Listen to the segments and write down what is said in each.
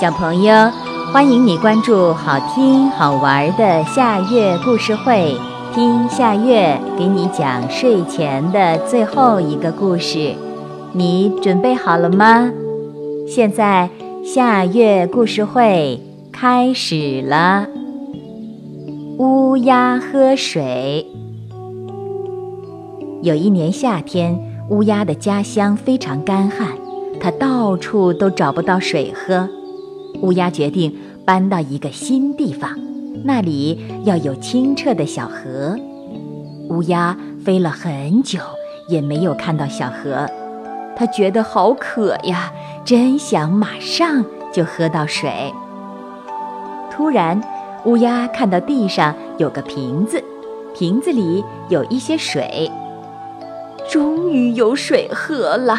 小朋友，欢迎你关注好听好玩的夏月故事会，听夏月给你讲睡前的最后一个故事。你准备好了吗？现在夏月故事会开始了。乌鸦喝水。有一年夏天，乌鸦的家乡非常干旱，它到处都找不到水喝。乌鸦决定搬到一个新地方，那里要有清澈的小河。乌鸦飞了很久，也没有看到小河，它觉得好渴呀，真想马上就喝到水。突然，乌鸦看到地上有个瓶子，瓶子里有一些水，终于有水喝了。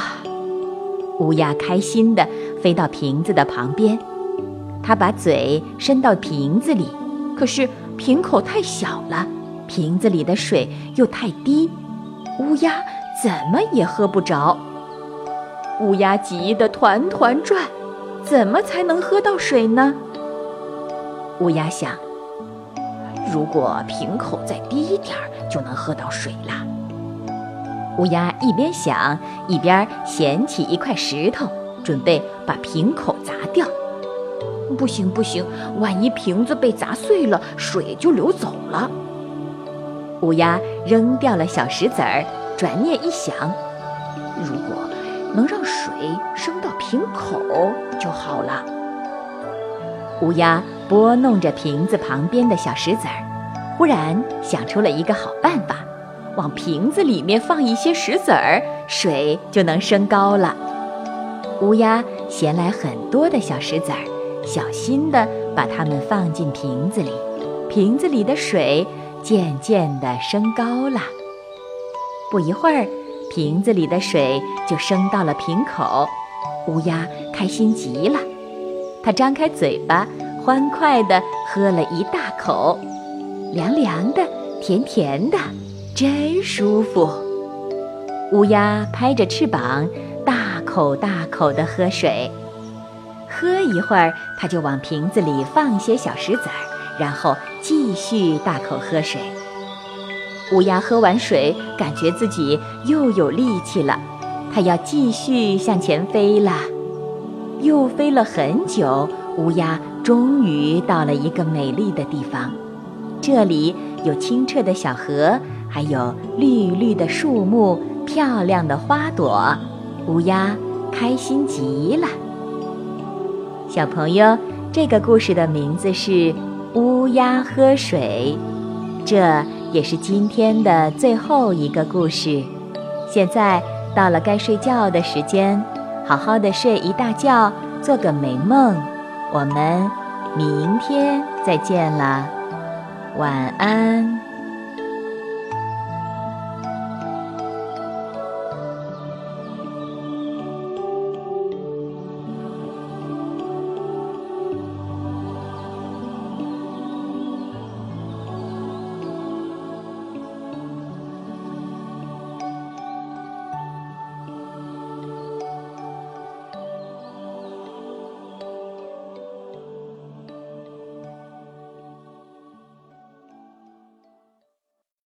乌鸦开心地飞到瓶子的旁边。他把嘴伸到瓶子里，可是瓶口太小了，瓶子里的水又太低，乌鸦怎么也喝不着。乌鸦急得团团转，怎么才能喝到水呢？乌鸦想，如果瓶口再低一点儿，就能喝到水啦。乌鸦一边想，一边捡起一块石头，准备把瓶口砸掉。不行不行，万一瓶子被砸碎了，水就流走了。乌鸦扔掉了小石子儿，转念一想，如果能让水升到瓶口就好了。乌鸦拨弄着瓶子旁边的小石子儿，忽然想出了一个好办法：往瓶子里面放一些石子儿，水就能升高了。乌鸦衔来很多的小石子儿。小心地把它们放进瓶子里，瓶子里的水渐渐地升高了。不一会儿，瓶子里的水就升到了瓶口。乌鸦开心极了，它张开嘴巴，欢快地喝了一大口，凉凉的，甜甜的，真舒服。乌鸦拍着翅膀，大口大口地喝水。喝一会儿，他就往瓶子里放些小石子儿，然后继续大口喝水。乌鸦喝完水，感觉自己又有力气了，它要继续向前飞了。又飞了很久，乌鸦终于到了一个美丽的地方，这里有清澈的小河，还有绿绿的树木、漂亮的花朵。乌鸦开心极了。小朋友，这个故事的名字是《乌鸦喝水》，这也是今天的最后一个故事。现在到了该睡觉的时间，好好的睡一大觉，做个美梦。我们明天再见了，晚安。